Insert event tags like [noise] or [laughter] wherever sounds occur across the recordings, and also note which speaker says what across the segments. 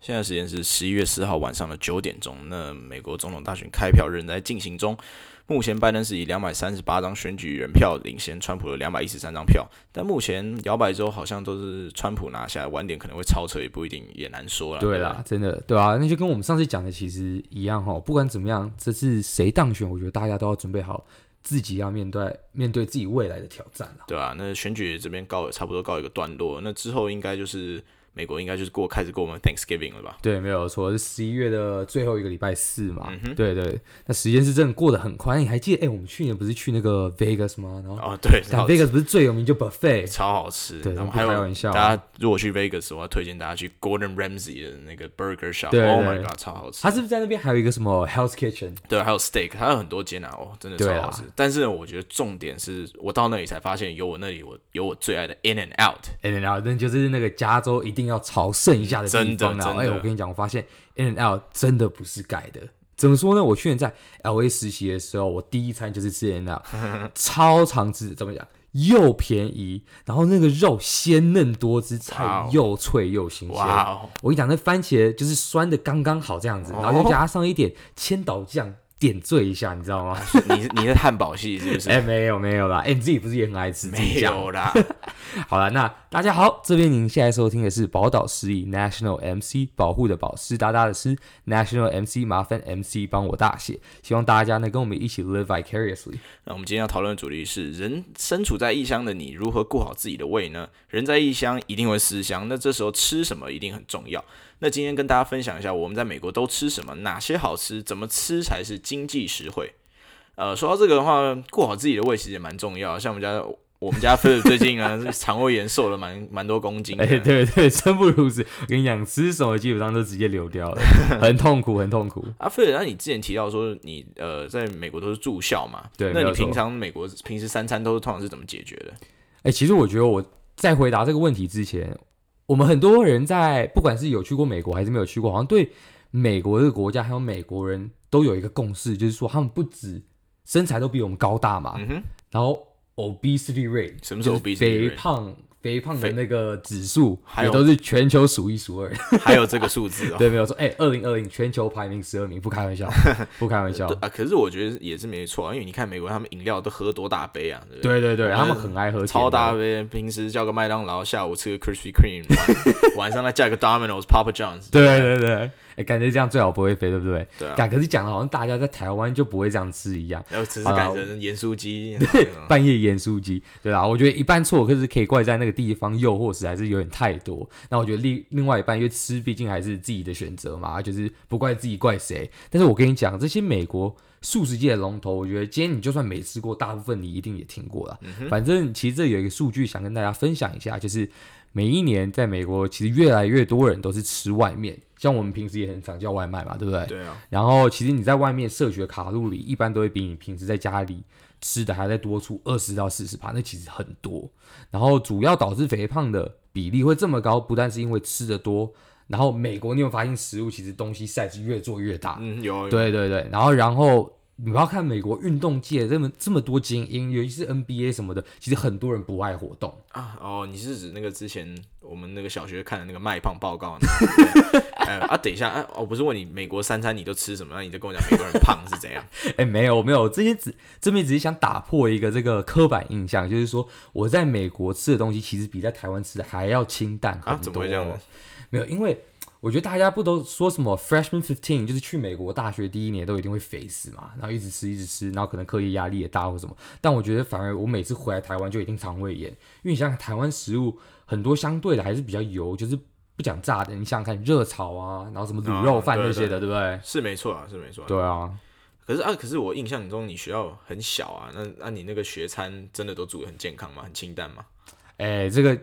Speaker 1: 现在时间是十一月四号晚上的九点钟。那美国总统大选开票仍在进行中，目前拜登是以两百三十八张选举人票领先川普的两百一十三张票。但目前摇摆州好像都是川普拿下，晚点可能会超车，也不一定，也难说了。
Speaker 2: 对啦，真的，对啊，那就跟我们上次讲的其实一样哈。不管怎么样，这次谁当选，我觉得大家都要准备好自己要面对面对自己未来的挑战了。
Speaker 1: 对啊，那选举这边告差不多告一个段落，那之后应该就是。美国应该就是过开始过我们 Thanksgiving 了吧？
Speaker 2: 对，没有错，是十一月的最后一个礼拜四嘛。对对，那时间是真的过得很快。你还记得？哎、欸，我们去年不是去那个 Vegas 吗？然后
Speaker 1: 哦，对，
Speaker 2: 但 Vegas 不是最有名就 buffet，
Speaker 1: 超好吃。
Speaker 2: 对，
Speaker 1: 然后
Speaker 2: 还有开玩笑，
Speaker 1: 大家如果去 Vegas，我要推荐大家去 Gordon Ramsay 的那个 Burger Shop。，Oh my God，超好吃。
Speaker 2: 他是不是在那边还有一个什么 Health Kitchen？
Speaker 1: 对，还有 Steak，还有很多间啊，哦，真的超好吃。啊、但是呢，我觉得重点是我到那里才发现，有我那里我有我最爱的 In and Out，In
Speaker 2: and Out，那就是那个加州一定要朝圣。一下的地方呢？哎，我跟你讲，我发现 Out 真的不是盖的。怎么说呢？我去年在 LA 实习的时候，我第一餐就是吃 Out，[laughs] 超常吃，怎么讲？又便宜，然后那个肉鲜嫩多汁，菜又脆又新鲜。哇哦！我跟你讲，那番茄就是酸的刚刚好这样子，然后再加上一点千岛酱。点缀一下，你知道吗？[laughs]
Speaker 1: 你你是汉堡系是不是？[laughs]
Speaker 2: 哎、欸，没有没有啦，哎、欸，你自己不是也很爱吃？
Speaker 1: 没有啦。[laughs]
Speaker 2: 好了，那大家好，这边您现在收听的是宝岛诗意 National MC 保护的保湿哒哒的诗 National MC 麻烦 MC 帮我大写，希望大家呢跟我们一起 live vicariously。
Speaker 1: 那我们今天要讨论的主题是：人身处在异乡的你，如何顾好自己的胃呢？人在异乡一定会思乡，那这时候吃什么一定很重要。那今天跟大家分享一下，我们在美国都吃什么，哪些好吃，怎么吃才是经济实惠。呃，说到这个的话，顾好自己的胃其实也蛮重要。像我们家，我们家菲尔最近啊，[laughs] 肠胃炎瘦了蛮蛮多公斤。哎、
Speaker 2: 欸，对 [laughs] 对，真不如此。我跟你讲，吃什么基本上都直接流掉了，很痛苦，很痛苦。
Speaker 1: 啊，菲尔，那你之前提到说你呃在美国都是住校嘛？
Speaker 2: 对。
Speaker 1: 那你平常美国平时三餐都是通常是怎么解决的？
Speaker 2: 哎、欸，其实我觉得我在回答这个问题之前。我们很多人在不管是有去过美国还是没有去过，好像对美国这个国家还有美国人都有一个共识，就是说他们不止身材都比我们高大嘛，然后 obesity rate
Speaker 1: 什么是 obesity rate？
Speaker 2: 肥胖。肥胖的那个指数也都是全球数一数二，[laughs]
Speaker 1: 还有这个数字哦。[laughs]
Speaker 2: 对，没有错。哎，二零二零全球排名十二名，不开玩笑，[laughs] 不开玩笑
Speaker 1: 啊。可是我觉得也是没错，啊因为你看美国他们饮料都喝多大杯啊？
Speaker 2: 对对对，他们很爱喝
Speaker 1: 超大杯，平时叫个麦当劳，下午吃个 Krispy Kreme，晚上再叫个 Domino's、Papa John's。
Speaker 2: 对对对。感觉这样最好不会肥，对不对？
Speaker 1: 对啊。
Speaker 2: 可是讲的好像大家在台湾就不会这样吃一样。
Speaker 1: 然后只是改成盐酥鸡。[laughs]
Speaker 2: 对，半夜盐酥鸡，对啊，我觉得一半错，可是可以怪在那个地方诱惑实在是有点太多。那我觉得另另外一半，因为吃毕竟还是自己的选择嘛，就是不怪自己怪谁。但是我跟你讲，这些美国素食界的龙头，我觉得今天你就算没吃过，大部分你一定也听过了。嗯。反正其实这有一个数据想跟大家分享一下，就是。每一年在美国，其实越来越多人都是吃外面，像我们平时也很常叫外卖嘛，对不对？
Speaker 1: 对啊。
Speaker 2: 然后其实你在外面摄取的卡路里，一般都会比你平时在家里吃的还在多出二十到四十帕，那其实很多。然后主要导致肥胖的比例会这么高，不但是因为吃的多，然后美国你有发现食物其实东西 size 越做越大，
Speaker 1: 嗯，有，有。
Speaker 2: 对对对，然后然后。你不要看美国运动界这么这么多精英，尤其是 NBA 什么的，其实很多人不爱活动
Speaker 1: 啊。哦，你是指那个之前我们那个小学看的那个卖胖报告？[laughs] 对哎、啊，等一下，啊，我不是问你美国三餐你都吃什么，那你就跟我讲美国人胖是怎样？[laughs]
Speaker 2: 哎，没有没有，这些只这边只是想打破一个这个刻板印象，就是说我在美国吃的东西其实比在台湾吃的还要清淡很多。啊，
Speaker 1: 怎么会这样呢？
Speaker 2: 没有，因为。我觉得大家不都说什么 freshman fifteen，就是去美国大学第一年都一定会肥死嘛，然后一直吃一直吃，然后可能课业压力也大或什么。但我觉得反而我每次回来台湾就一定肠胃炎，因为你想想台湾食物很多相对的还是比较油，就是不讲炸的。你想想看热炒啊，然后什么卤肉饭那些的，啊、对，对，对不对？
Speaker 1: 是没错啊，是没错。
Speaker 2: 对啊。
Speaker 1: 可是啊，可是我印象中你学校很小啊，那那你那个学餐真的都煮得很健康吗？很清淡吗？
Speaker 2: 哎、欸，这个。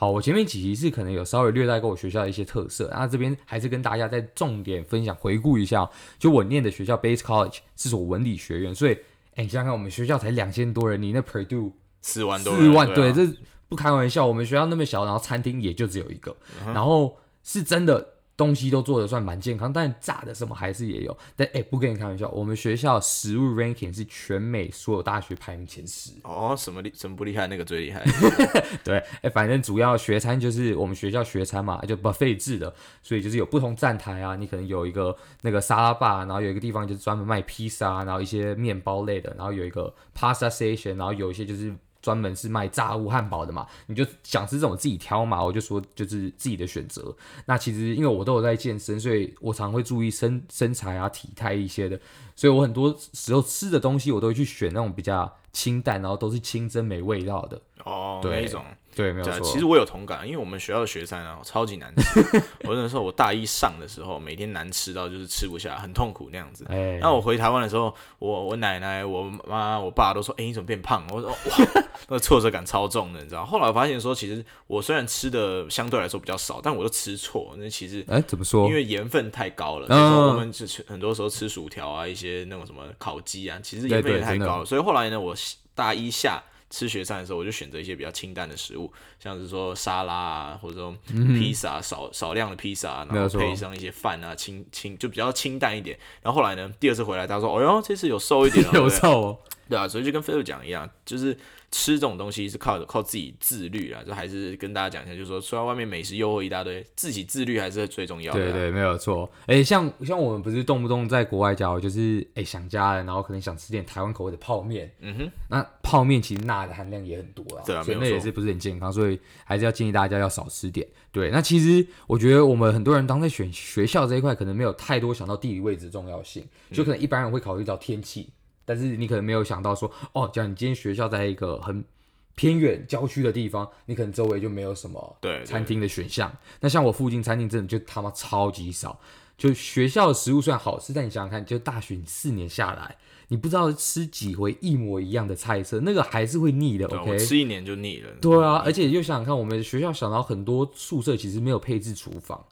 Speaker 2: 好，我前面几集是可能有稍微略带过我学校的一些特色，那这边还是跟大家再重点分享回顾一下。就我念的学校 Bates College 是所文理学院，所以，哎，你想想看，我们学校才两千多人，你那 Purdue
Speaker 1: 四万多，
Speaker 2: 四万，对，这不开玩笑。我们学校那么小，然后餐厅也就只有一个，然后是真的东西都做的算蛮健康，但炸的什么还是也有。但哎、欸，不跟你开玩笑，我们学校食物 ranking 是全美所有大学排名前十。
Speaker 1: 哦，什么厉什么不厉害？那个最厉害。[laughs]
Speaker 2: 对，哎、欸，反正主要学餐就是我们学校学餐嘛，就 buffet 制的，所以就是有不同站台啊，你可能有一个那个沙拉吧，然后有一个地方就是专门卖披萨，然后一些面包类的，然后有一个 pasta station，然后有一些就是。专门是卖炸物汉堡的嘛，你就想吃这种自己挑嘛，我就说就是自己的选择。那其实因为我都有在健身，所以我常会注意身身材啊、体态一些的，所以我很多时候吃的东西我都会去选那种比较清淡，然后都是清蒸没味道的。
Speaker 1: 哦，对，那种。
Speaker 2: 对，没有错。
Speaker 1: 其实我有同感，因为我们学校的学餐啊，超级难吃。[laughs] 我那时候我大一上的时候，每天难吃到就是吃不下，很痛苦那样子。哎，那我回台湾的时候，我我奶奶、我妈、我爸都说：“哎，你怎么变胖？”我说：“哇，[laughs] 那个挫折感超重的，你知道？”后来我发现说，其实我虽然吃的相对来说比较少，但我都吃错。那其实
Speaker 2: 哎，怎么说？
Speaker 1: 因为盐分太高了。那时候我们就吃很多时候吃薯条啊，一些那种什么烤鸡啊，其实盐分也太高了。所以后来呢，我大一下。吃学餐的时候，我就选择一些比较清淡的食物，像是说沙拉啊，或者说披萨，少少量的披萨，然后配上一些饭啊，清清就比较清淡一点。然后后来呢，第二次回来，他说：“哦哟，这次有瘦一点了。[laughs] ”
Speaker 2: 有瘦哦，
Speaker 1: 对啊，所以就跟菲尔讲一样，就是。吃这种东西是靠靠自己自律啊，就还是跟大家讲一下，就是说，虽然外面美食诱惑一大堆，自己自律还是最重要的。
Speaker 2: 对对，没有错。哎、欸，像像我们不是动不动在国外交，就是哎、欸、想家了，然后可能想吃点台湾口味的泡面。嗯哼，那泡面其实钠的含量也很多啊，对啊，所以那也是不是很健康，所以还是要建议大家要少吃点。对，那其实我觉得我们很多人当在选学校这一块，可能没有太多想到地理位置的重要性，就可能一般人会考虑到天气。嗯但是你可能没有想到说，哦，假如你今天学校在一个很偏远郊区的地方，你可能周围就没有什么对餐厅的选项。那像我附近餐厅真的就他妈超级少。就学校的食物虽然好吃，但你想想看，就大学你四年下来，你不知道吃几回一模一样的菜色，那个还是会腻的。OK，
Speaker 1: 我吃一年就腻了。
Speaker 2: 对啊，而且又想想看，我们学校想到很多宿舍其实没有配置厨房。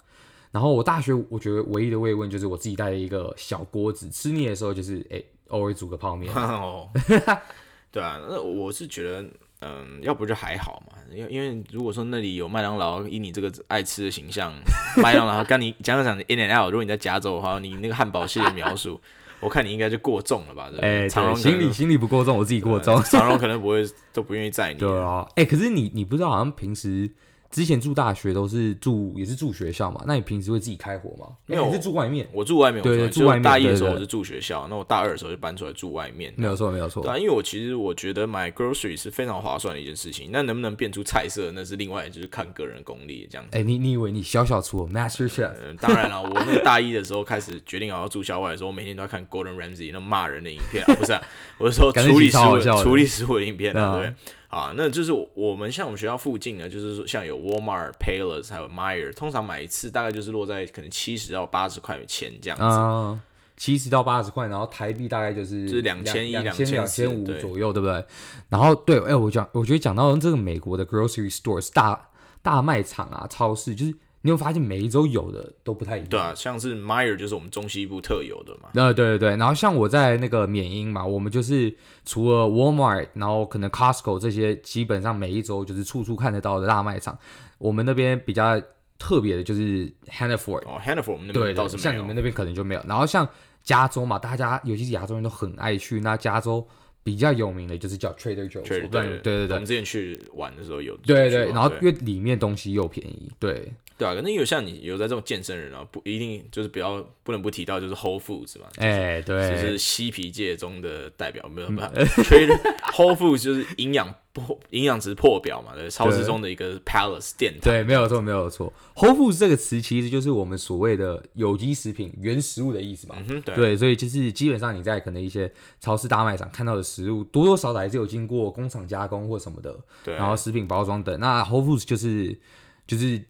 Speaker 2: 然后我大学我觉得唯一的慰问就是我自己带了一个小锅子，吃腻的时候就是哎。欸偶尔煮个泡面，[laughs] 哦，[laughs]
Speaker 1: 对啊，那我是觉得，嗯，要不就还好嘛，因为因为如果说那里有麦当劳，以你这个爱吃的形象，[laughs] 麦当劳跟你讲讲 In and Out，如果你在加州的话，你那个汉堡系列描述，我看你应该就过重了吧？哎，长荣
Speaker 2: 心理心理不过重，我自己过重，
Speaker 1: 长荣可能不会都不愿意载你。
Speaker 2: 对啊，哎，可是你你不知道，好像平时。之前住大学都是住也是住学校嘛？那你平时会自己开火吗？没有，你是住外面。
Speaker 1: 我住外面，
Speaker 2: 对，对，住外面。
Speaker 1: 大一的时候我是住学校，那我大二的时候就搬出来住外面。
Speaker 2: 没有错，没有错。
Speaker 1: 对啊，因为我其实我觉得买 grocery 是非常划算的一件事情。那能不能变出菜色，那是另外就是看个人功力这样子。
Speaker 2: 哎、欸，你你以为你小小厨 Master Chef？
Speaker 1: 嗯，当然了，我那个大一的时候开始决定好要住校外的时候，我每天都要看 Gordon Ramsay 那骂人的影片啊，不是、啊，我是说 [laughs] 处理食物、处理食物的影片啊，对。啊，那就是我们像我们学校附近呢，就是说像有 Walmart、Payless 还有 Meyer，通常买一次大概就是落在可能七十到八十块钱这样子。
Speaker 2: 七十到八十块，然后台币大概就是
Speaker 1: 就是两千一、两
Speaker 2: 千两千五左右，对不对？然后对，哎、欸，我讲，我觉得讲到这个美国的 grocery stores 大大卖场啊、超市，就是。你会发现每一周有的都不太一样。
Speaker 1: 对啊，像是 Meyer 就是我们中西部特有的嘛。
Speaker 2: 对对对，然后像我在那个缅因嘛，我们就是除了 Walmart，然后可能 Costco 这些，基本上每一周就是处处看得到的大卖场。我们那边比较特别的就是 Hannaford。
Speaker 1: 哦，Hannaford 我们那边倒是。
Speaker 2: 像你们那边可能就没有。然后像加州嘛，大家尤其是亚洲人都很爱去。那加州比较有名的就是叫 Trader Joe's。对对对对。
Speaker 1: 我们之前去玩的时候有。
Speaker 2: 对对，然后因为里面东西又便宜，对。
Speaker 1: 对啊，可能有像你有在这种健身人啊，不一定就是比较不能不提到就是 Whole Foods 嘛，哎、对，就是嬉皮界中的代表，没有办法，[laughs] Whole Foods 就是营养破营养值破表嘛，对，超市中的一个 Palace 店堂，
Speaker 2: 对，没有错，没有错，Whole Foods 这个词其实就是我们所谓的有机食品、原食物的意思嘛，
Speaker 1: 嗯、对，
Speaker 2: 对，所以就是基本上你在可能一些超市大卖场看到的食物，多多少少还是有经过工厂加工或什么的，对，然后食品包装等，那 Whole Foods 就是就是。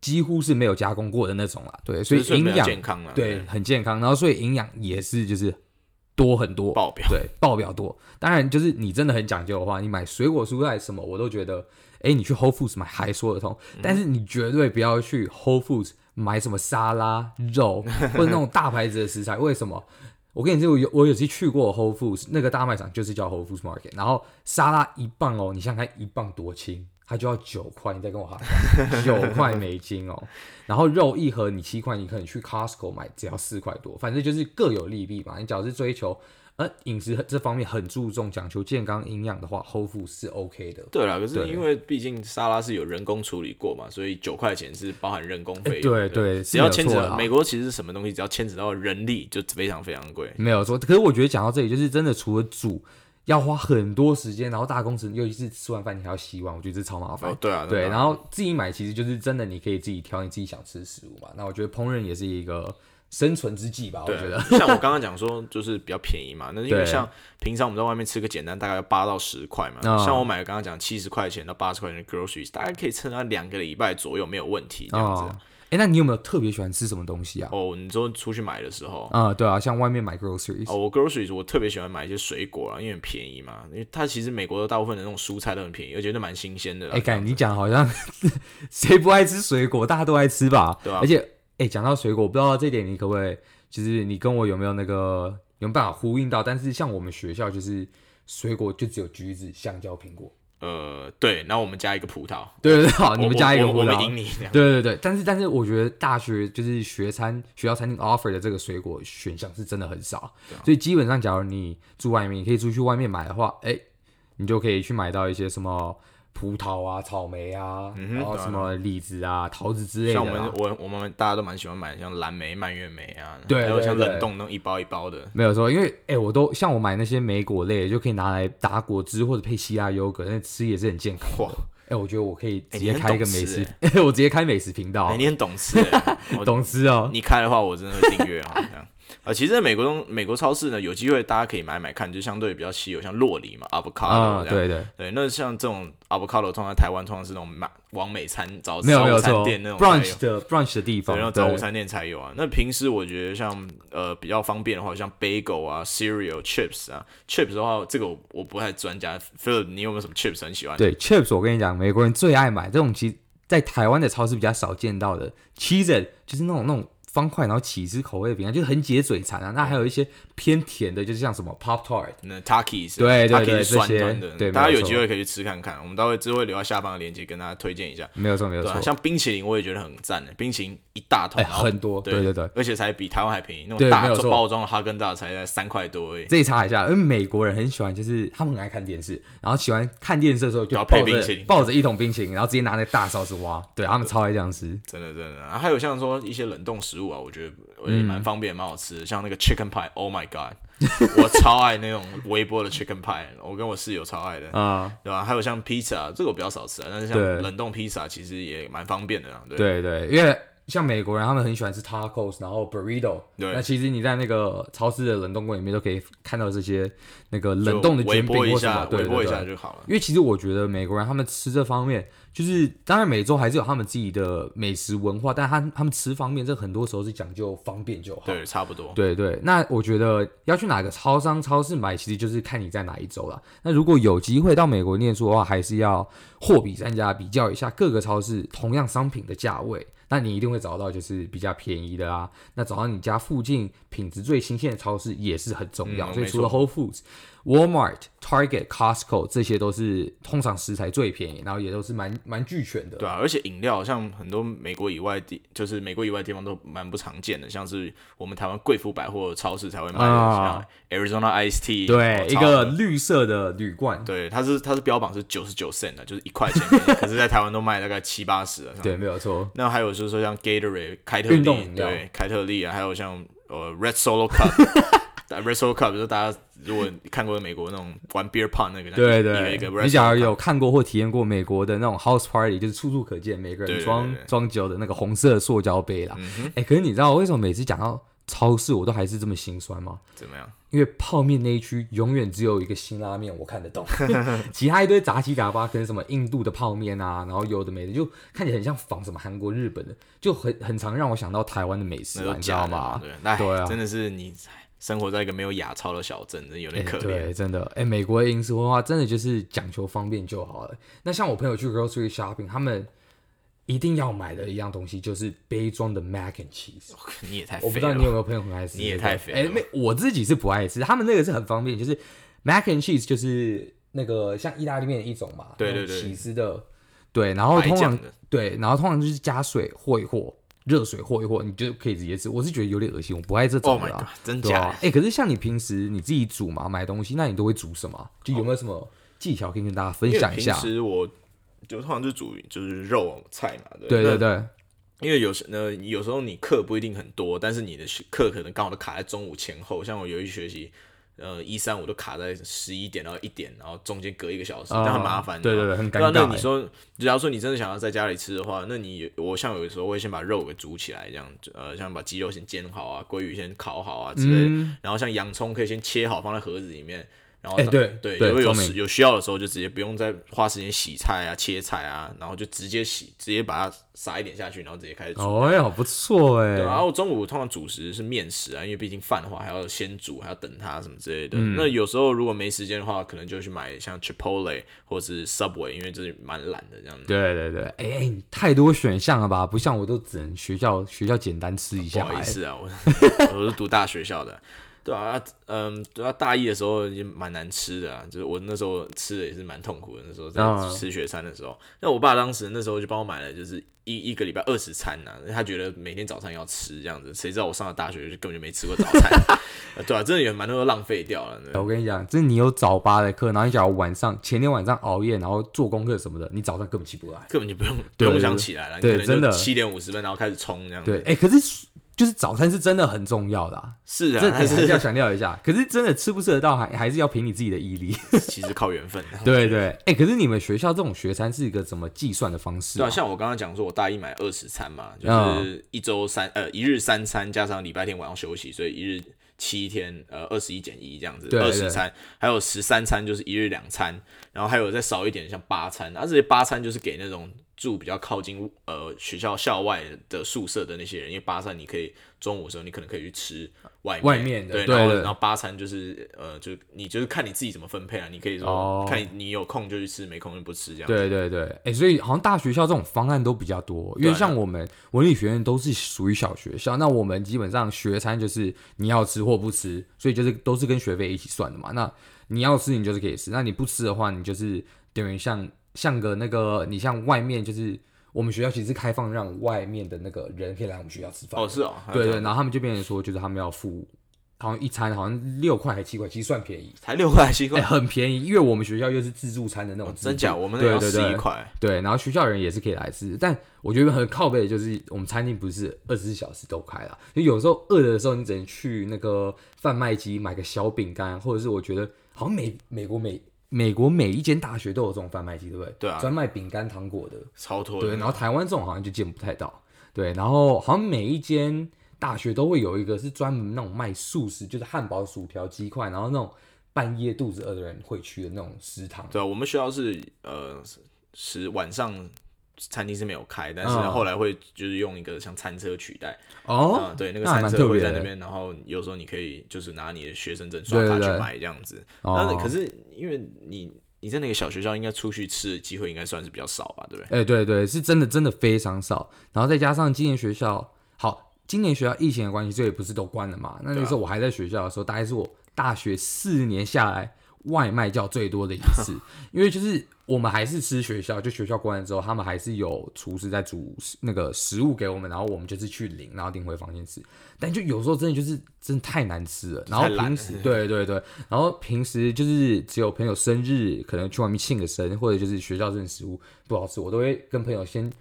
Speaker 2: 几乎是没有加工过的那种啦，对，所以营养
Speaker 1: 健康
Speaker 2: 对，很健康，然后所以营养也是就是多很多，
Speaker 1: 爆表，
Speaker 2: 对，爆表多。当然，就是你真的很讲究的话，你买水果蔬菜什么，我都觉得，哎，你去 Whole Foods 买还说得通。但是你绝对不要去 Whole Foods 买什么沙拉、肉 [laughs] 或者那种大牌子的食材。为什么？我跟你说，我有我有次去过 Whole Foods 那个大卖场，就是叫 Whole Foods Market，然后沙拉一磅哦，你想想看一磅多轻。它就要九块，你再跟我哈 [laughs] 九块美金哦。然后肉一盒你七块，你可能去 Costco 买只要四块多，反正就是各有利弊嘛。你只要是追求呃饮食这方面很注重讲求健康营养的话，Whole Foods 是 OK 的。
Speaker 1: 对啦，可是因为毕竟沙拉是有人工处理过嘛，所以九块钱是包含人工费用。
Speaker 2: 对对，
Speaker 1: 只要牵扯美国其实什么东西，只要牵扯到人力就非常非常贵。
Speaker 2: 没有错，可是我觉得讲到这里，就是真的除了煮。要花很多时间，然后大工程尤其是吃完饭你还要洗碗，我觉得这超麻烦。
Speaker 1: 哦，对啊，
Speaker 2: 对，然后自己买其实就是真的，你可以自己挑你自己想吃的食物嘛。那我觉得烹饪也是一个生存之计吧。我觉得，
Speaker 1: 像我刚刚讲说，就是比较便宜嘛。那因为像平常我们在外面吃个简单，大概要八到十块嘛。像我买刚刚讲七十块钱到八十块钱的 groceries，大概可以撑到两个礼拜左右没有问题这样子。
Speaker 2: 哎，那你有没有特别喜欢吃什么东西啊？
Speaker 1: 哦，你说出去买的时候，
Speaker 2: 啊、嗯，对啊，像外面买 groceries，
Speaker 1: 哦，我 groceries 我特别喜欢买一些水果啊，因为很便宜嘛。因为它其实美国的大部分的那种蔬菜都很便宜，而且都蛮新鲜的。
Speaker 2: 哎，干，你讲好像 [laughs] 谁不爱吃水果，大家都爱吃吧？
Speaker 1: 对啊。
Speaker 2: 而且，哎，讲到水果，我不知道这点你可不可以，就是你跟我有没有那个有没有办法呼应到？但是像我们学校就是水果就只有橘子、香蕉、苹果。
Speaker 1: 呃，对，然后我们加一个葡萄，
Speaker 2: 对对对，好，你们加一个葡萄，
Speaker 1: 我们赢你。
Speaker 2: 对对对，但是但是我觉得大学就是学餐学校餐厅 offer 的这个水果选项是真的很少，啊、所以基本上假如你住外面，你可以出去外面买的话，哎，你就可以去买到一些什么。葡萄啊，草莓啊，嗯、然后什么李子啊、桃子之类的。
Speaker 1: 像我们，我我们大家都蛮喜欢买，像蓝莓、蔓越莓啊，
Speaker 2: 对，
Speaker 1: 还有像冷冻那种一包一包的。
Speaker 2: 没有错，因为哎、欸，我都像我买那些莓果类，就可以拿来打果汁或者配希腊优格，那吃也是很健康。哇，哎，我觉得我可以直接开一个美食，欸、[laughs] 我直接开美食频道。
Speaker 1: 欸、你很懂吃，[laughs]
Speaker 2: 懂吃哦。
Speaker 1: 你开的话，我真的会订阅啊。啊，其实在美国中，美国超市呢，有机会大家可以买买看，就相对比较稀有，像洛梨嘛，avocado 这样。
Speaker 2: 对对
Speaker 1: 对，那像这种 avocado 通常台湾通常是那种买往美餐早餐店那种
Speaker 2: brunch 的 brunch 的地方，
Speaker 1: 然后早午餐店才有啊。那平时我觉得像呃比较方便的话，像 bagel 啊，cereal chips 啊，chips 的话，这个我我不太专家。Philip，你有没有什么 chips 很喜欢？
Speaker 2: 对，chips 我跟你讲，美国人最爱买这种，其实在台湾的超市比较少见到的 cheese，就是那种那种。方块，然后起司口味饼干，就是很解嘴馋啊。那还有一些偏甜的，就是像什么 Pop Tart、
Speaker 1: 那 Takis，
Speaker 2: 对对
Speaker 1: 对，酸
Speaker 2: 这
Speaker 1: 些，对，大家有机会可以去吃看看。我们待会之后会留在下方的链接，跟大家推荐一下。
Speaker 2: 没有错，没有错。
Speaker 1: 像冰淇淋，我也觉得很赞的，冰淇淋一大桶，
Speaker 2: 很多，对对对，
Speaker 1: 而且才比台湾还便宜。那种大包装的哈根达斯才在三块多而已。
Speaker 2: 这里查一下，因为美国人很喜欢，就是他们很爱看电视，然后喜欢看电视的时候就
Speaker 1: 要配冰淇淋，
Speaker 2: 抱着一桶冰淇淋，然后直接拿那个大勺子挖。对他们超爱这样吃，
Speaker 1: 真的真的。还有像说一些冷冻食物啊，我觉得。也蛮方便，蛮好吃的，像那个 chicken pie，Oh my god，[laughs] 我超爱那种微波的 chicken pie，我跟我室友超爱的啊，对吧？还有像披萨，这个我比较少吃啊，但是像冷冻披萨其实也蛮方便的啊，对。
Speaker 2: 对对，因为像美国人他们很喜欢吃 tacos，然后 burrito，
Speaker 1: 对，
Speaker 2: 那其实你在那个超市的冷冻柜里面都可以看到这些那个冷冻的卷饼或什么，微波一下就好了。因为其实我觉得美国人他们吃这方面。就是当然，美洲还是有他们自己的美食文化，但他他们吃方面，这很多时候是讲究方便就好。
Speaker 1: 对，差不多。
Speaker 2: 对对，那我觉得要去哪个超商、超市买，其实就是看你在哪一州了。那如果有机会到美国念书的话，还是要货比三家，比较一下各个超市同样商品的价位，那你一定会找到就是比较便宜的啊。那找到你家附近品质最新鲜的超市也是很重要。嗯，所以除了 Whole Foods。Walmart、Target、Costco 这些都是通常食材最便宜，然后也都是蛮蛮俱全的。
Speaker 1: 对啊，而且饮料像很多美国以外地，就是美国以外的地方都蛮不常见的，像是我们台湾贵妇百货超市才会卖的，像 Arizona Iced Tea，
Speaker 2: 对，一个绿色的铝罐，
Speaker 1: 对，它是它是标榜是九十九 cent 的，就是一块钱，[laughs] 可是在台湾都卖大概七八十了。
Speaker 2: 对，没有错。
Speaker 1: 那还有就是说像 Gatorade 凯特利，对，凯特利啊，还有像呃 Red Solo Cup。[laughs] Solo Cup 就是大家如果看过美国那种玩 beer pong 那个，
Speaker 2: 对对，你假如有看过或体验过美国的那种 house party，就是处处可见每个人装装酒的那个红色塑胶杯啦。哎，可是你知道为什么每次讲到超市，我都还是这么心酸吗？
Speaker 1: 怎么样？
Speaker 2: 因为泡面那一区永远只有一个辛拉面我看得懂，[laughs] 其他一堆杂七杂八，可能什么印度的泡面啊，然后有的没的，就看起来很像仿什么韩国、日本的，就很很常让我想到台湾的美食，你知道吗？
Speaker 1: 对啊，真的是你。生活在一个没有亚超的小镇，真的有点可怜。
Speaker 2: 对，真的。哎，美国的饮食文化真的就是讲求方便就好了。那像我朋友去 grocery shopping，他们一定要买的一样东西就是杯装的 mac and cheese。
Speaker 1: 你也太……
Speaker 2: 我不知道你有没有朋友很爱吃？
Speaker 1: 你也太肥。
Speaker 2: 哎，没，我自己是不爱吃。他们那个是很方便，就是 mac and cheese，就是那个像意大利面的一种嘛，
Speaker 1: 对对对，
Speaker 2: 起司的对，然后通常对，然后通常就是加水和一和，热水和一和，你就可以直接吃。我是觉得有点恶心，我不爱这种的。
Speaker 1: Oh god，真假？哎、
Speaker 2: 啊欸，可是像你平时你自己煮嘛，买东西，那你都会煮什么？就有没有什么技巧可以跟大家分享一下？
Speaker 1: 平时我就通常就煮就是肉菜嘛，对
Speaker 2: 对对对。
Speaker 1: 因为有时呢，有时候你课不一定很多，但是你的课可能刚好都卡在中午前后。像我有一学期，呃，一三五都卡在十一点到一点，然后中间隔一个小时，哦、但很麻烦。
Speaker 2: 对对对，很尴尬。
Speaker 1: 那你说，假如说你真的想要在家里吃的话，那你我像有的时候会先把肉给煮起来，这样，呃，像把鸡肉先煎好啊，鲑鱼先烤好啊之类的，嗯、然后像洋葱可以先切好放在盒子里面。然后、欸、对对，如果有有有需要的时候，就直接不用再花时间洗菜啊、切菜啊，然后就直接洗，直接把它撒一点下去，然后直接开始煮。
Speaker 2: 哦呀，好不错哎。
Speaker 1: 对，然后中午通常主食是面食啊，因为毕竟饭的话还要先煮，还要等它什么之类的。嗯、那有时候如果没时间的话，可能就去买像 Chipotle 或者是 Subway，因为这是蛮懒的这样子。
Speaker 2: 对对对，哎、欸，太多选项了吧？不像我都只能学校学校简单吃一下。
Speaker 1: 不好意思啊，我 [laughs] 我是读大学校的。对啊，嗯，对啊，大一的时候也蛮难吃的啊，就是我那时候吃的也是蛮痛苦的。那时候在吃学餐的时候，那、oh. 我爸当时那时候就帮我买了，就是一一个礼拜二十餐呐、啊，他觉得每天早餐要吃这样子。谁知道我上了大学就根本就没吃过早餐，[laughs] 对啊，真的也蛮多都浪费掉了。
Speaker 2: 我跟你讲，就是你有早八的课，然后你假如晚上前天晚上熬夜，然后做功课什么的，你早上根本起不来，
Speaker 1: 根本就不用不用想起来了。对，真的七点五十分然后开始冲这样子。
Speaker 2: 对，哎、欸，可是。就是早餐是真的很重要的，啊，
Speaker 1: 是啊，
Speaker 2: 还是要强调一下。可是真的吃不吃得到，还还是要凭你自己的毅力。
Speaker 1: 其实靠缘分。
Speaker 2: 对对，哎、欸，可是你们学校这种学餐是一个怎么计算的方式，啊？对啊，
Speaker 1: 像我刚刚讲说，我大一买二十餐嘛，就是一周三呃一日三餐，加上礼拜天晚上休息，所以一日七天，呃二十一减一这样子，二十餐，还有十三餐就是一日两餐，然后还有再少一点像八餐，然后这些八餐就是给那种。住比较靠近呃学校校外的宿舍的那些人，因为八餐你可以中午的时候你可能可以去吃外面，
Speaker 2: 外面的，
Speaker 1: 对，然后然后八餐就是呃就你就是看你自己怎么分配啊，你可以说、哦、看你有空就去吃，没空就不吃这样。
Speaker 2: 对对对，哎、欸，所以好像大学校这种方案都比较多，因为像我们文理学院都是属于小学校，那我们基本上学餐就是你要吃或不吃，所以就是都是跟学费一起算的嘛。那你要吃你就是可以吃，那你不吃的话，你就是等于像。像个那个，你像外面就是我们学校其实是开放让外面的那个人可以来我们学校吃饭。
Speaker 1: 哦，是哦，
Speaker 2: 对，对对，然后他们就变成说，就是他们要付，好像一餐好像六块还七块，其实算便宜，
Speaker 1: 才六块还七块，欸，很
Speaker 2: 便宜。因为我们学校又是自助餐的那种，哦，
Speaker 1: 真假？我们那要十一块。
Speaker 2: 对，然后学校人也是可以来吃，但我觉得很靠背的就是我们餐厅不是二十四小时都开了，就有时候饿的时候，你只能去那个贩卖机买个小饼干，或者是我觉得好像美美国美。美国每一间大学都有这种贩卖机，对不对？
Speaker 1: 对啊，
Speaker 2: 专卖饼干、糖果的，
Speaker 1: 超多。
Speaker 2: 对，然后台湾这种好像就见不太到。对，然后好像每一间大学都会有一个是专门那种卖素食，就是汉堡、薯条、鸡块，然后那种半夜肚子饿的人会去的那种食堂。
Speaker 1: 对啊，我们学校是呃是晚上。餐厅是没有开，但是后来会就是用一个像餐车取代
Speaker 2: 哦、
Speaker 1: 嗯，对，那个餐车会在那边，然后有时候你可以就是拿你的学生证刷卡去买这样子。那可是因为你你在那个小学校，应该出去吃的机会应该算是比较少吧，对不对？
Speaker 2: 哎、欸，对对，是真的真的非常少。然后再加上今年学校好，今年学校疫情的关系，所以不是都关了嘛？那那时候我还在学校的时候，大概是我大学四年下来外卖叫最多的一次，因为就是。我们还是吃学校，就学校关了之后，他们还是有厨师在煮那个食物给我们，然后我们就是去领，然后领回房间吃。但就有时候真的就是真的太难吃了，然后平时对对对，然后平时就是只有朋友生日，可能去外面庆个生，或者就是学校这种食物不好吃，我都会跟朋友先。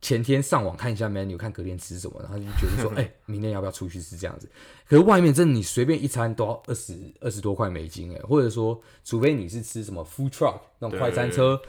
Speaker 2: 前天上网看一下 menu，看隔天吃什么，然后就决定说，[laughs] 哎、欸，明天要不要出去吃这样子？可是外面真的，你随便一餐都要二十二十多块美金哎，或者说，除非你是吃什么 food truck 那种快餐车，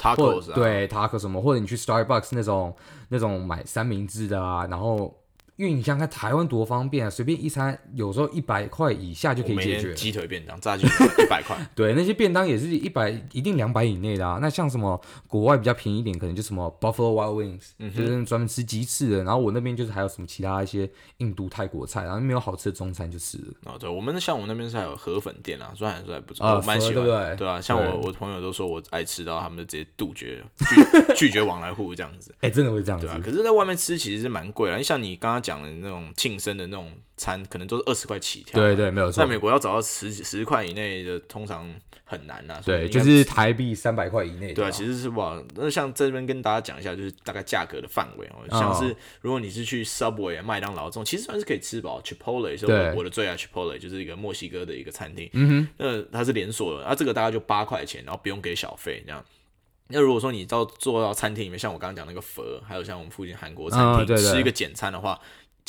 Speaker 2: 对 taco 什么，或者你去 Starbucks 那种那种买三明治的啊，然后。因为你想看台湾多方便啊，随便一餐有时候一百块以下就可以解决。
Speaker 1: 鸡腿便当、炸鸡腿一百块。[laughs]
Speaker 2: 对，那些便当也是一百，一定两百以内的啊。那像什么国外比较便宜一点，可能就什么 Buffalo Wild Wings，、嗯、就是专门吃鸡翅的。然后我那边就是还有什么其他一些印度、泰国菜，然后没有好吃的中餐就吃了。
Speaker 1: 哦，对，我们像我们那边是还有河粉店啊，虽然说还不错，啊、我蛮喜欢。对，对，对啊，像我我朋友都说我爱吃到，他们就直接杜绝拒 [laughs] 拒绝往来户这样子。
Speaker 2: 哎、欸，真的会这样子。
Speaker 1: 对啊，可是在外面吃其实是蛮贵的。像你刚刚讲的那种庆生的那种餐，可能都是二十块起跳。
Speaker 2: 对对，没有错。
Speaker 1: 在美国要找到十十块以内的，通常很难呐、啊。
Speaker 2: 对，就是台币三百块以内。
Speaker 1: 对，其实是哇。那像这边跟大家讲一下，就是大概价格的范围哦。像是如果你是去 Subway、麦当劳这种，其实算是可以吃饱。Chipotle 是我我的最爱，Chipotle 就是一个墨西哥的一个餐厅。嗯哼。那它是连锁的，啊，这个大概就八块钱，然后不用给小费这样。那如果说你到坐到餐厅里面，像我刚刚讲那个佛，还有像我们附近韩国餐厅、哦、吃一个简餐的话，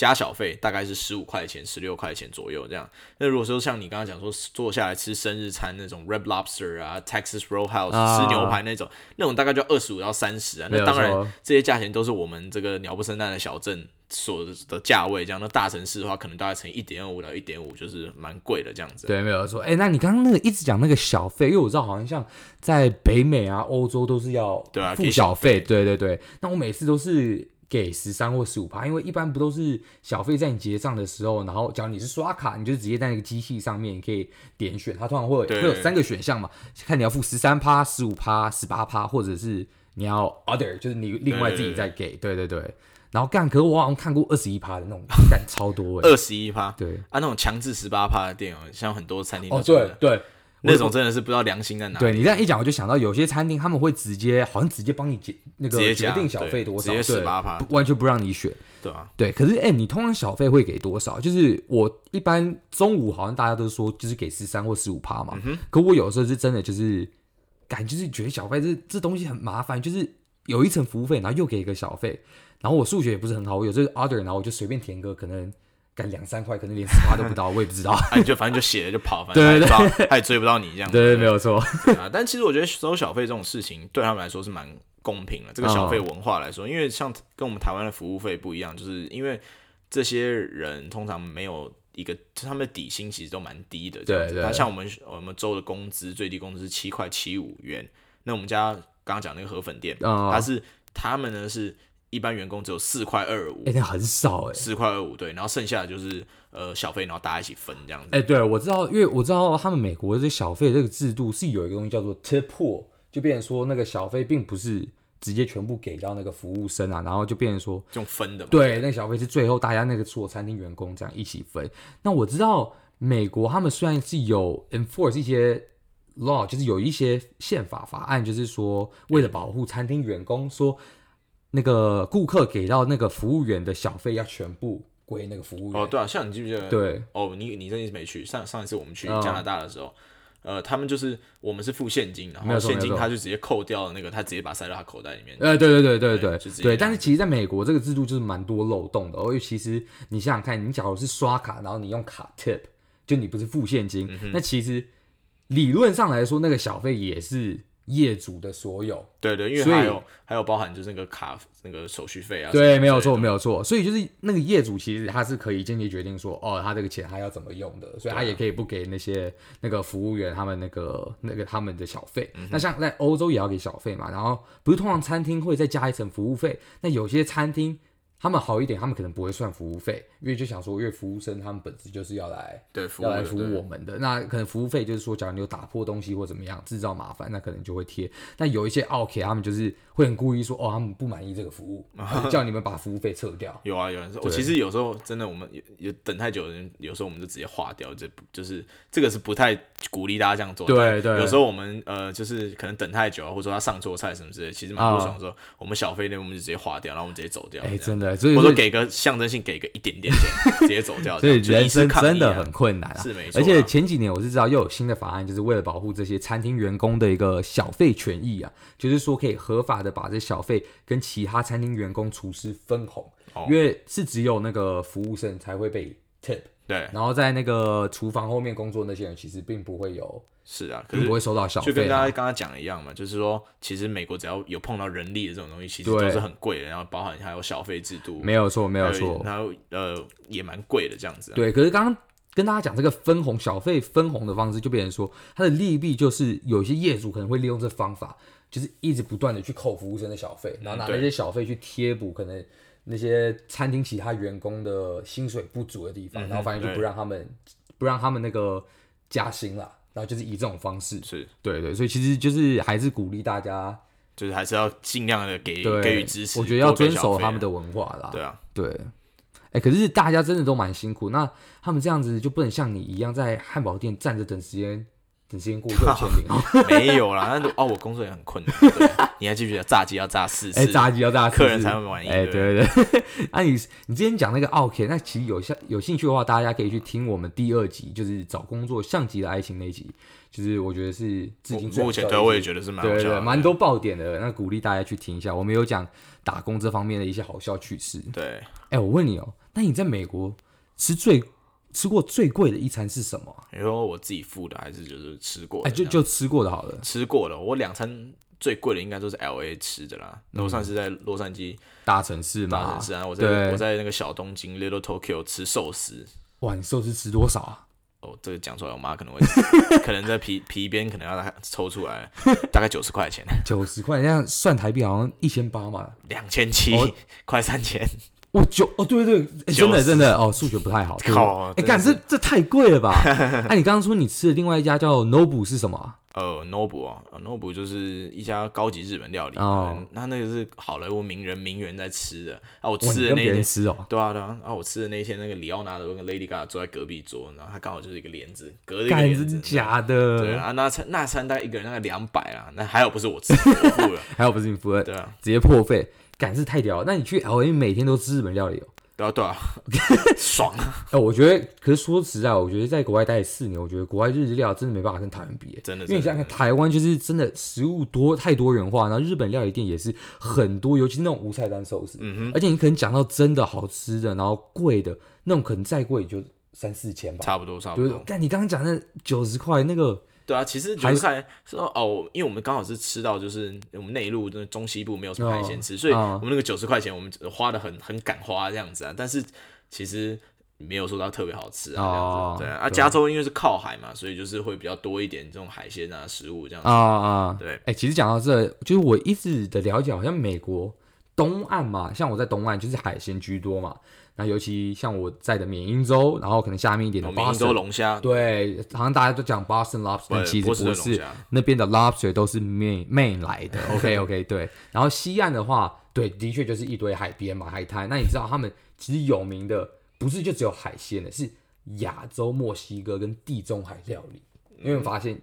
Speaker 1: 加小费大概是十五块钱、十六块钱左右这样。那如果说像你刚刚讲说坐下来吃生日餐那种 Red Lobster 啊、Texas Roadhouse、哦、吃牛排那种，那种大概就二十五到三十啊。那当然这些价钱都是我们这个鸟不生蛋的小镇所的价位，这样。那大城市的话，可能大概乘一点二五到一点五，就是蛮贵的这样子。
Speaker 2: 对，没有错。哎、欸，那你刚刚那个一直讲那个小费，因为我知道好像像在北美啊、欧洲都是要对啊付小费。对对对。那我每次都是。给十三或十五趴，因为一般不都是小费在你结账的时候，然后假如你是刷卡，你就直接在那个机器上面你可以点选，它通常会会有三个选项嘛，看你要付十三趴、十五趴、十八趴，或者是你要 other，就是你另外自己再给，对对对。然后干，可是我好像看过二十一趴的那种，干超多哎，
Speaker 1: 二十一趴，
Speaker 2: 对。
Speaker 1: 啊，那种强制十八趴的店哦，像很多餐厅
Speaker 2: 哦，对对。
Speaker 1: 那种真的是不知道良心在哪里。
Speaker 2: 对，你这样一讲，我就想到有些餐厅他们会直接好像直接帮你决那个决定小费多少，
Speaker 1: 直接十八趴，
Speaker 2: 完全不让你选。
Speaker 1: 对啊，
Speaker 2: 对。可是哎、欸，你通常小费会给多少？就是我一般中午好像大家都说就是给十三或十五趴嘛。嗯、可我有时候是真的就是感觉就是觉得小费这这东西很麻烦，就是有一层服务费，然后又给一个小费，然后我数学也不是很好，我有这个 order，然后我就随便填个可能。两三块，可能连十趴都不到，我也不知道。
Speaker 1: 哎，就反正就写了就跑，反正他也，对对对，他也追不到你这样子。
Speaker 2: 对，对，没有错。
Speaker 1: 啊，但其实我觉得收小费这种事情对他们来说是蛮公平的。这个小费文化来说，因为像跟我们台湾的服务费不一样，就是因为这些人通常没有一个，他们的底薪其实都蛮低的。对对。那像我们我们州的工资最低工资是七块七五元，那我们家刚刚讲那个河粉店，他是他们呢是。一般员工只有四块二五，哎，那很少哎，四块二五对，然后剩下的就是呃小费，然后大家一起分这样子。哎、欸，对，我知道，因为我知道他们美国的这小费这个制度是有一个东西叫做 tip pool，就变成说那个小费并不是直接全部给到那个服务生啊，然后就变成说用分的嘛。对，那个小费是最后大家那个所有餐厅员工这样一起分。那我知道美国他们虽然是有 enforce 一些 law，就是有一些宪法法案，就是说为了保护餐厅员工说。那个顾客给到那个服务员的小费要全部归那个服务员。哦，对啊，像你记不记得？对，哦，你你这一次没去，上上一次我们去加拿大的时候，嗯、呃，他们就是我们是付现金，然后现金他就直接扣掉了那个，他直接把塞到他口袋里面。呃，对对对对对对，对。但是其实在美国这个制度就是蛮多漏洞的，因为其实你想想看，你假如是刷卡，然后你用卡 tip，就你不是付现金，嗯、那其实理论上来说，那个小费也是。业主的所有，对对，因为还有还有包含就是那个卡那个手续费啊，对，没有错没有错，所以就是那个业主其实他是可以间接决定说，哦，他这个钱他要怎么用的，所以他也可以不给那些那个服务员他们那个那个他们的小费。嗯、那像在欧洲也要给小费嘛，然后不是通常餐厅会再加一层服务费，那有些餐厅。他们好一点，他们可能不会算服务费，因为就想说，因为服务生他们本质就是要来对服务要来服务我们的，那可能服务费就是说，假如你有打破东西或怎么样制造麻烦，那可能就会贴。但有一些奥客他们就是会很故意说，哦，他们不满意这个服务，叫你们把服务费撤掉。有啊，有人说，我其实有时候真的，我们有有等太久的人，有时候我们就直接划掉，这就是这个是不太鼓励大家这样做。对对。有时候我们呃，就是可能等太久啊，或者说他上错菜什么之类，其实蛮不爽的时候，我们小费那我们就直接划掉，然后我们直接走掉。哎，真的。或者给个象征性，给个一点点钱，[laughs] 直接走掉。所以人生真的很困难啊，是没错。而且前几年我是知道又有新的法案，就是为了保护这些餐厅员工的一个小费权益啊，就是说可以合法的把这小费跟其他餐厅员工、厨师分红，因为是只有那个服务生才会被 tip。对，然后在那个厨房后面工作那些人，其实并不会有，是啊，可是不会收到小费，就跟大家刚刚讲的一样嘛，就是说，其实美国只要有碰到人力的这种东西，其实都是很贵的，然后包含还有小费制度，没有错，没有错，然后呃也蛮贵的这样子。对，可是刚刚跟大家讲这个分红小费分红的方式，就变成说，它的利弊就是有些业主可能会利用这方法，就是一直不断的去扣服务生的小费，然后拿那些小费去贴补可能。那些餐厅其他员工的薪水不足的地方，嗯、然后反正就不让他们不让他们那个加薪了，然后就是以这种方式，是对对，所以其实就是还是鼓励大家，就是还是要尽量的给给予支持，我觉得要遵守他们的文化啦。对啊，对。
Speaker 2: 哎，可是大家真的都蛮辛苦，那他们这样子就不能像你一样在汉堡店站着等时间。等时间过就签名 [laughs]
Speaker 1: 没有啦，那哦，我工作也很困难。你还记不记得炸鸡要炸四次？
Speaker 2: 哎、欸，炸鸡要炸四次，
Speaker 1: 客人才会满意。
Speaker 2: 哎、欸，对对对。那、[laughs] 啊、你你之前讲那个奥 k，那其实有兴有兴趣的话，大家可以去听我们第二集，就是找工作像极的爱情那一集。就是我觉得是至今
Speaker 1: 目前对我也觉得是蛮
Speaker 2: 对对对，蛮多爆点的。那鼓励大家去听一下，我们有讲打工这方面的一些好笑趣事。
Speaker 1: 对，
Speaker 2: 哎、欸，我问你哦、喔，那你在美国吃最吃过最贵的一餐是什么？
Speaker 1: 你说我自己付的，还是就是吃过的？哎、
Speaker 2: 欸，就就吃过的好了。
Speaker 1: 吃过的，我两餐最贵的应该都是 L A 吃的啦。那、嗯、我上次在洛杉矶
Speaker 2: 大城市嘛，
Speaker 1: 大城市啊，我在我在那个小东京 Little Tokyo 吃寿司。
Speaker 2: 哇，你寿司吃多少啊？
Speaker 1: 哦，这个讲出来，我妈可能会 [laughs] 可能在皮皮边可能要抽出来，大概九十块钱。
Speaker 2: 九十块，这样算台币好像一千八嘛，
Speaker 1: 两千七，快三千。
Speaker 2: 我九哦，对对对，欸、真的真的哦，数学不太好。好，哎，干、欸、这这太贵了吧？[laughs] 哎、啊，你刚刚说你吃的另外一家叫 Nobu 是什么？
Speaker 1: 呃，Nobu 啊，Nobu 就是一家高级日本料理。哦，那那个是好莱坞名人名媛在吃的啊。我吃的那天
Speaker 2: 吃哦，
Speaker 1: 对啊对啊。啊，我吃的那天，那个里奥纳多跟 Lady Gaga 坐在隔壁桌，然后他刚好就是一个帘子，隔着一个帘子。
Speaker 2: 假的？
Speaker 1: 对啊，那餐那餐大概一个人大概两百啊，那还好不是我吃，我付了，[laughs]
Speaker 2: 还好不是你付的，
Speaker 1: 对啊，
Speaker 2: 直接破费。感是太屌了，那你去 LA 每天都吃日本料理哦？
Speaker 1: 对啊，对啊，[laughs] 爽啊！
Speaker 2: 哎，我觉得，可是说实在，我觉得在国外待四年，我觉得国外日料真的没办法跟台湾比，
Speaker 1: 真的。
Speaker 2: 因为你想想看，台湾就是真的食物多太多元化，然后日本料理店也是很多，尤其是那种无菜单寿司，嗯哼。而且你可能讲到真的好吃的，然后贵的那种，可能再贵也就三四千吧，
Speaker 1: 差不多，差不多。
Speaker 2: 但你刚刚讲那九十块那个。
Speaker 1: 对啊，其实就是看说哦，因为我们刚好是吃到就是我们内陆的中西部没有什么海鲜吃，哦，所以我们那个九十块钱我们花的很很敢花这样子啊。但是其实没有说到特别好吃啊，哦，这样子。对啊，啊，加州因为是靠海嘛，所以就是会比较多一点这种海鲜啊食物这样子啊啊。对，哎，欸，其实讲到这，就是我一直的了解，好像美国东岸嘛，像我在东岸就是海鲜居多嘛。那尤其像我在的缅因州，然后可能下面一点的缅因州龙虾，对，好像大家都讲 Boston lobster，但其实不是，那边的 lobster 都是 Maine Maine 来的。[laughs] OK OK，对。然后西岸的话，对，的确就是一堆海边嘛，海滩。那你知道他们其实有名的不是就只有海鲜的，是亚洲墨西哥跟地中海料理。因为我发现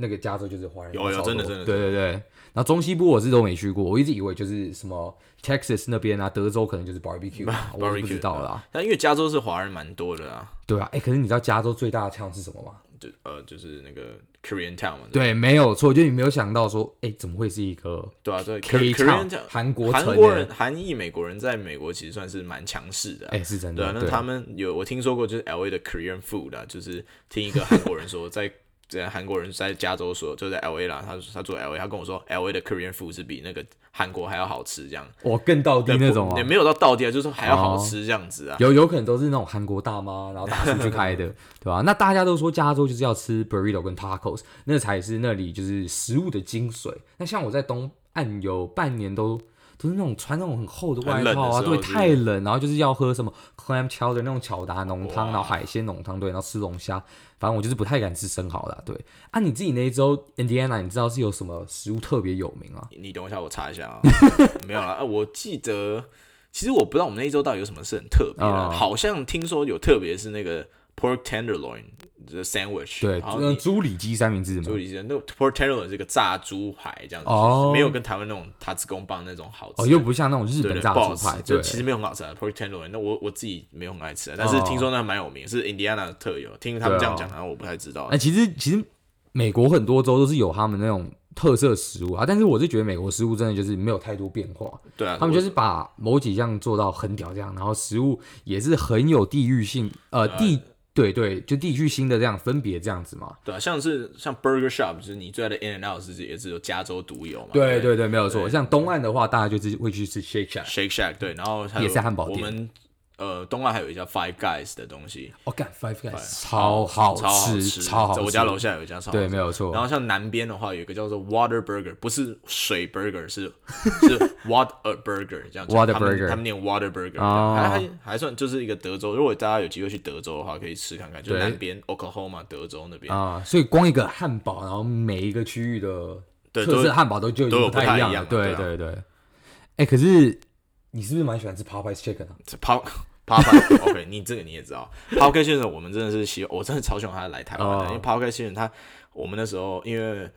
Speaker 1: 那个加州就是华人，有有真的真的，对对对。然后中西部我是都没去过，我一直以为就是什么 Texas 那边啊，德州可能就是 barbecue，[laughs] 我不知道啦。但因为加州是华人蛮多的啊。对啊，哎，可是你知道加州最大的 town 是什么吗？就呃，就是那个 Korean town 嘛。对，没有错，就你没有想到说，哎，怎么会是一个？对啊，对，Korean town，韩国韩国人、韩裔美国人在美国其实算是蛮强势的。哎，是真的。对啊，那他们有我听说过，就是 LA 的 Korean food 啊，就是听一个韩国人说 [laughs] 在。在韩国人在加州说，就在 L A 啦。他他住 L A，他跟我说 L A 的 Korean food 是比那个韩国还要好吃，这样。哇，更到地那种啊？也没有到到地啊，就是说还要好吃这样子啊。哦、有有可能都是那种韩国大妈，然后打出去开的，[laughs] 对吧？那大家都说加州就是要吃 burrito 跟 tacos，那才是那里就是食物的精髓。那像我在东岸有半年都。都是那种穿那种很厚的外套啊，对，太冷，然后就是要喝什么 clam chowder 的那种巧达浓汤，然后海鲜浓汤，对，然后吃龙虾，反正我就是不太敢吃生蚝啦，对。啊，你自己那一周 Indiana，你知道是有什么食物特别有名啊？你等一下，我查一下啊。[laughs] 没有啊，我记得，其实我不知道我们那一周到底有什么是很特别的，嗯，好像听说有特别是那个 pork tenderloin。The sandwich，对，那猪里脊三明治，猪里脊那 pork tenderloin 是一个炸猪排这样子，哦，没有跟台湾那种塔子公棒那种好吃，哦，又不像那种日本炸猪排，就其实没有很好吃啊。pork tenderloin，那我我自己没有很爱吃，但是听说那蛮有名，是 Indiana 特有，听他们这样讲，然后我不太知道。哎，其实其实美国很多州都是有他们那种特色食物啊，但是我是觉得美国食物真的就是没有太多变化，对啊，他们就是把某几样做到很屌这样，然后食物也是很有地域性，呃地。对对，就地区性的这样分别这样子嘛。对啊，像是像 Burger Shop，就是你最爱的 In-N-Out，是也只有加州独有嘛。对对对，没有错。像东岸的话，大家就是会去吃 Shake Shack。Shake Shack，对，然后也是汉堡店。呃，东岸还有一家 Five Guys 的东西，我干 Five Guys 超好吃，超好吃。我家楼下有一家超好吃，对，没有错。然后像南边的话，有一个叫做 Water Burger，不是水 Burger，是是 Water Burger 这样。Water Burger，他们念 Water Burger，还还还算就是一个德州。如果大家有机会去德州的话，可以试看看，就南边 Oklahoma 德州那边啊。所以光一个汉堡，然后每一个区域的特色汉堡都就都不太一样。对对对。哎，可是你是不是蛮喜欢吃 Popeyes Chicken 的？Popeye，OK，[laughs] 你这个你也知道，Popeye 先生，我们真的是希望，我真的超希望他来台湾的，oh. 因为 Popeye 先生他，我们那时候因为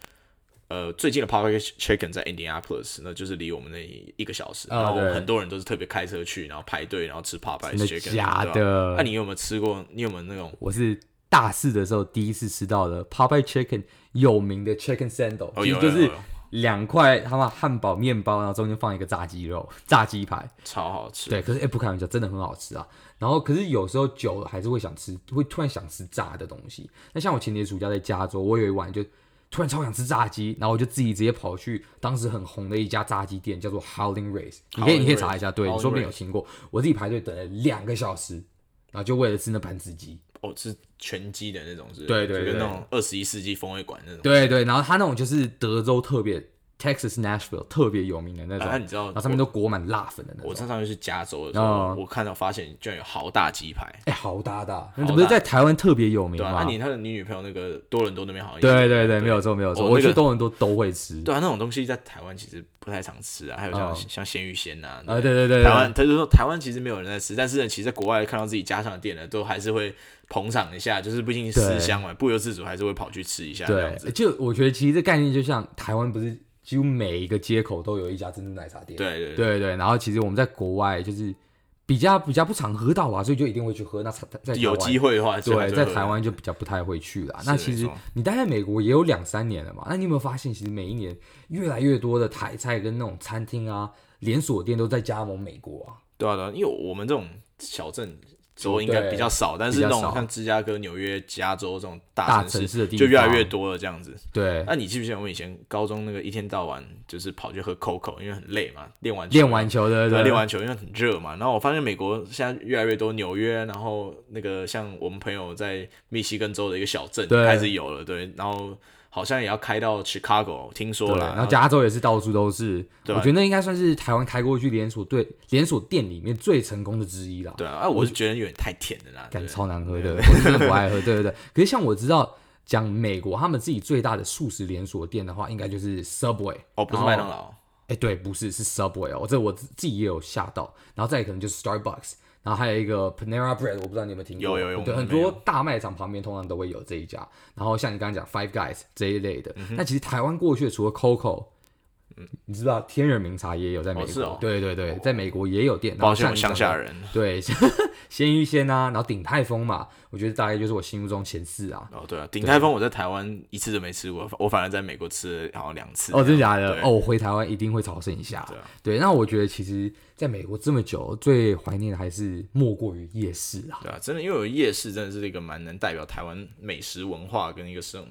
Speaker 1: 呃最近的 Popeye Chicken 在 Indianapolis，那就是离我们那一个小时，oh, 然后很多人都是特别开车去，然后排队，然后吃 Popeye Chicken，
Speaker 2: 假的？
Speaker 1: 那、啊、你有没有吃过？你有没有那种？
Speaker 2: 我是大四的时候第一次吃到的 Popeye Chicken 有名的 Chicken Sandal，其实就是。两块他妈汉堡面包，然后中间放一个炸鸡肉、[laughs] 炸鸡排，
Speaker 1: 超好吃。
Speaker 2: 对，可是哎、欸，不开玩笑，真的很好吃啊。然后，可是有时候久了还是会想吃，会突然想吃炸的东西。那像我前年暑假在加州，我有一晚就突然超想吃炸鸡，然后我就自己直接跑去当时很红的一家炸鸡店，叫做 Howling Race。你可以，你可以查一下，对，你说不定有听过。我自己排队等了两个小时，然后就为了吃那盘子鸡。
Speaker 1: 哦，是拳击的那种是，是，
Speaker 2: 对对对，
Speaker 1: 就跟那种二十一世纪风味馆那种。
Speaker 2: 对对，然后他那种就是德州特别。Texas Nashville 特别有名的那种，
Speaker 1: 啊、你知道，
Speaker 2: 然后上面都裹满辣粉的那种。
Speaker 1: 我常常去加州的时候，哦、我看到发现居然有好大鸡排，
Speaker 2: 哎、欸，豪大的，那不是在台湾特别有名吗？
Speaker 1: 那、啊、你他的你女朋友那个多伦多那边好像，
Speaker 2: 对对对，对没有错没有错，我觉得多伦多都会吃。
Speaker 1: 对啊，那种东西在台湾其实不太常吃啊，还有像、哦、像鲜芋仙呐，啊
Speaker 2: 对对对，
Speaker 1: 台湾他就说台湾其实没有人在吃，但是呢，其实在国外看到自己家乡的店呢，都还是会捧场一下，就是毕竟思乡嘛，不由自主还是会跑去吃一下。这样子，
Speaker 2: 就我觉得其实这概念就像台湾不是。几乎每一个街口都有一家珍珠奶茶店。
Speaker 1: 对对对，
Speaker 2: 对，对然后其实我们在国外就是比较比较不常喝到啊，所以就一定会去喝。那在
Speaker 1: 有机会的话，
Speaker 2: 对，在台湾就比较不太会去了。那其实你待在美国也有两三年了嘛，那你有没有发现，其实每一年越来越多的台菜跟那种餐厅啊，连锁店都在加盟美国啊？
Speaker 1: 对啊，对啊，因为我们这种小镇。州应该比较少，但是那种像芝加哥、纽约、加州这种大城市就越来越多了，这样子。
Speaker 2: 对，
Speaker 1: 那你记不记得我们以前高中那个一天到晚就是跑去喝 COCO，因为很累嘛，练完
Speaker 2: 练完球的，
Speaker 1: 对，练完球因为很热嘛。然后我发现美国现在越来越多纽约，然后那个像我们朋友在密西根州的一个小镇开始有了，对，然后。好像也要开到 Chicago，听说了。
Speaker 2: 然后加州也是到处都是。对，我觉得那应该算是台湾开过去连锁对连锁店里面最成功的之一了。
Speaker 1: 对啊，我是觉得有点太甜了啦，
Speaker 2: 感觉超难喝的，我真的不爱喝。对对对。可是像我知道讲美国他们自己最大的素食连锁店的话，应该就是 Subway。
Speaker 1: 哦，不是麦当劳。
Speaker 2: 哎，对，不是，是 Subway 哦。我这我自己也有吓到。然后再可能就是 Starbucks。然后还有一个 Panera Bread，我不知道你有没有听过？
Speaker 1: 有有有。
Speaker 2: 对，很多大卖场旁边通常都会有这一家。然后像你刚刚讲 Five Guys 这一类的，那、嗯、其实台湾过去的除了 Coco，嗯，你知道天仁茗茶也有在美国。哦哦、对对对，在美国也有店。
Speaker 1: 抱歉，乡下人。
Speaker 2: 对，鲜芋仙啊，然后鼎泰丰嘛，我觉得大概就是我心目中前四啊。
Speaker 1: 哦，对啊，鼎泰丰我在台湾一次都没吃过，我反而在美国吃了好像两次。
Speaker 2: 哦，真的假的？哦，我回台湾一定会朝圣一下。对啊。对，那我觉得其实。在美国这么久，最怀念的还是莫过于夜市啊！
Speaker 1: 对啊，真的，因为有夜市真的是一个蛮能代表台湾美食文化跟一个生。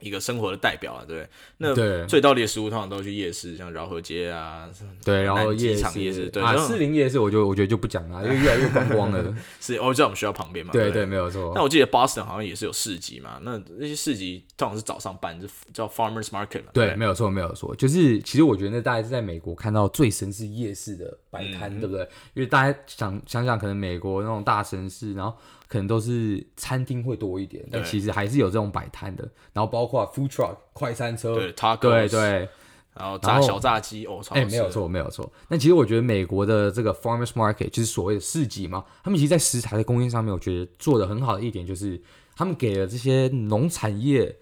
Speaker 1: 一个生活的代表啊，对，那最道地的食物通常都去夜市，像饶河街啊，
Speaker 2: 对，然后夜市，夜市，对啊，士林夜市，我就我觉得就不讲了，因为越来越观光了。[laughs]
Speaker 1: 是，哦，在我们学校旁边嘛。
Speaker 2: 对对，没有错。
Speaker 1: 那我记得 Boston 好像也是有市集嘛，那那些市集通常是早上办，就叫 Farmers Market 嘛。
Speaker 2: 对，没有错，没有错。就是其实我觉得那大概是在美国看到最深是夜市的摆摊，对不对？因为大家想想想，可能美国那种大城市，然后。可能都是餐厅会多一点，但其实还是有这种摆摊的。然后包括 food truck 快餐车，
Speaker 1: 对
Speaker 2: 对对，
Speaker 1: 然后炸小炸鸡哦，哎，
Speaker 2: 没有错没有错。那其实我觉得美国的这个 farmers market 就是所谓的市集嘛，他们其实，在食材的供应上面，我觉得做的很好的一点就是，他们给了这些农产业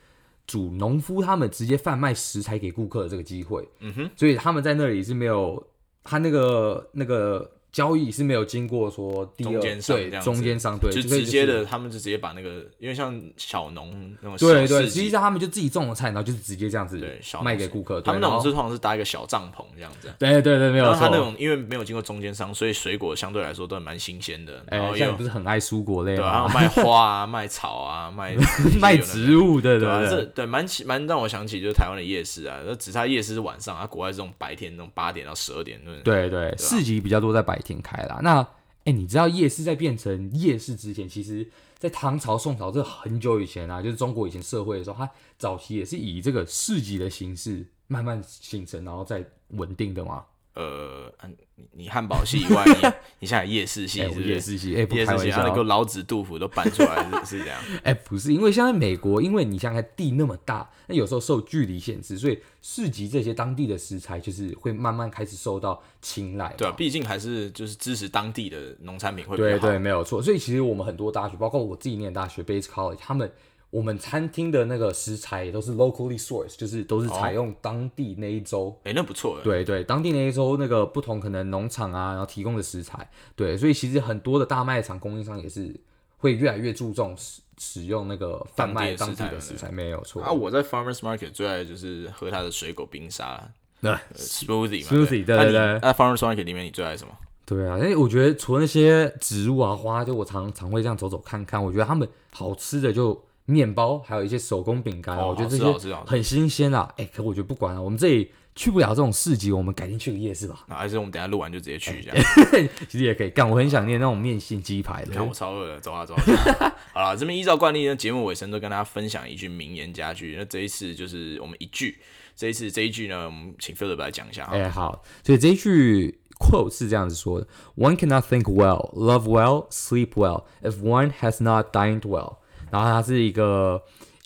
Speaker 2: 主、农夫他们直接贩卖食材给顾客的这个机会。嗯哼，所以他们在那里是没有他那个那个。交易是没有经过说第二中间商对中间商对，
Speaker 1: 就直接的，他们就直接把那个，因为像小农那种
Speaker 2: 对对，实际上他们就自己种的菜，然后就是直接这样子卖给顾客。
Speaker 1: 他们那种是通常是搭一个小帐篷这样子。
Speaker 2: 对对对，没有错。
Speaker 1: 他那种因为没有经过中间商，所以水果相对来说都蛮新鲜的。然后
Speaker 2: 又不是很爱蔬果类，
Speaker 1: 对，然后卖花啊，[laughs] 卖草啊，卖 [laughs]
Speaker 2: 卖植物，对对
Speaker 1: 对，对蛮蛮让我想起就是台湾的夜市啊，那只差夜市是晚上，啊，国外这种白天那种八点到十二点，
Speaker 2: 对对，市集比较多在白挺开啦。那哎、你知道夜市在变成夜市之前，其实，在唐朝、宋朝这很久以前啊，就是中国以前社会的时候，它早期也是以这个市集的形式慢慢形成，然后再稳定的嘛。
Speaker 1: 呃，你你汉堡系以外，你 [laughs] 你现在夜市系是不是？
Speaker 2: 夜市系，哎，
Speaker 1: 不开玩笑，那个老子、杜甫都搬出来是是这样？[laughs]
Speaker 2: 哎，不是，因为现在美国，因为你像在地那么大，那有时候受距离限制，所以市集这些当地的食材就是会慢慢开始受到青睐。
Speaker 1: 对啊，毕竟还是就是支持当地的农产品会比较好。
Speaker 2: 对对，没有错。所以其实我们很多大学，包括我自己念大学，Bates College，他们。我们餐厅的那个食材也都是 locally sourced，就是都是采用当地那一周，
Speaker 1: 哎、哦欸，那不错。
Speaker 2: 对对，当地那一周那个不同可能农场啊，然后提供的食材，对，所以其实很多的大卖场供应商也是会越来越注重使使用那个贩卖当地的食材，没有错。
Speaker 1: 啊，我在 farmers market 最爱就是喝它的水果冰沙，[laughs] 对，smoothie 嘛
Speaker 2: ，smoothie，对对对。
Speaker 1: 那 farmers market 里面你最爱什么？
Speaker 2: 对啊，因为我觉得除了那些植物啊花，就我常常会这样走走看看，我觉得他们好吃的就。面包还有一些手工饼干，哦、我觉得这些很新鲜啊！哎、欸，可我觉得不管了，我们这里去不了这种市集，我们改天去个夜市吧。
Speaker 1: 那还是我们等下录完就直接去一下，
Speaker 2: 欸、[laughs] 其实也可以干。我很想念那种面线鸡排的。[laughs]
Speaker 1: 看我超饿了，走啊走啊！[laughs] 好了，这边依照惯例呢，节目尾声都跟大家分享一句名言佳句。那这一次就是我们一句，这一次这一句呢，我们请 Philip 来讲一下。哎、
Speaker 2: 欸，好，所以这一句 quote 是这样子说的：One cannot think well, love well, sleep well if one has not dined well。然后他是一个。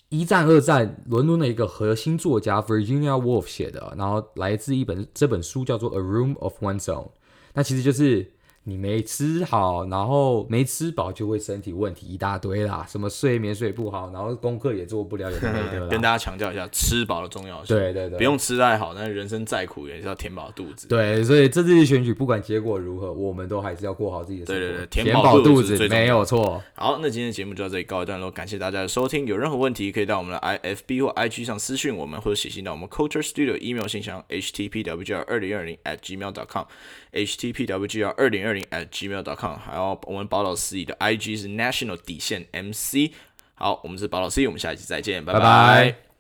Speaker 2: 一战、二战，伦敦的一个核心作家 Virginia Woolf 写的，然后来自一本这本书叫做《A Room of One's Own》，那其实就是。你没吃好，然后没吃饱，就会身体问题一大堆啦。什么睡眠睡不好，然后功课也做不了，有的没的。[laughs]
Speaker 1: 跟大家强调一下，吃饱的重要性。
Speaker 2: 对对对，
Speaker 1: 不用吃太好，但是人生再苦也是要填饱肚子。
Speaker 2: 对，所以这次选举不管结果如何，我们都还是要过好自己的生活。
Speaker 1: 对对对，填饱肚子
Speaker 2: 没有错。
Speaker 1: 好，那今天的节目就到这里告一段落，感谢大家的收听。有任何问题可以到我们的 IFB 或 IG 上私讯我们，或者写信到我们 Culture Studio email 信箱 htpwgr 二零二零 at gmail.com htpwgr 二零二零 at gmail.com。还有我们宝岛司仪的 IG 是 National 底线 MC。好，我们是宝岛司仪，我们下一期再见，拜拜。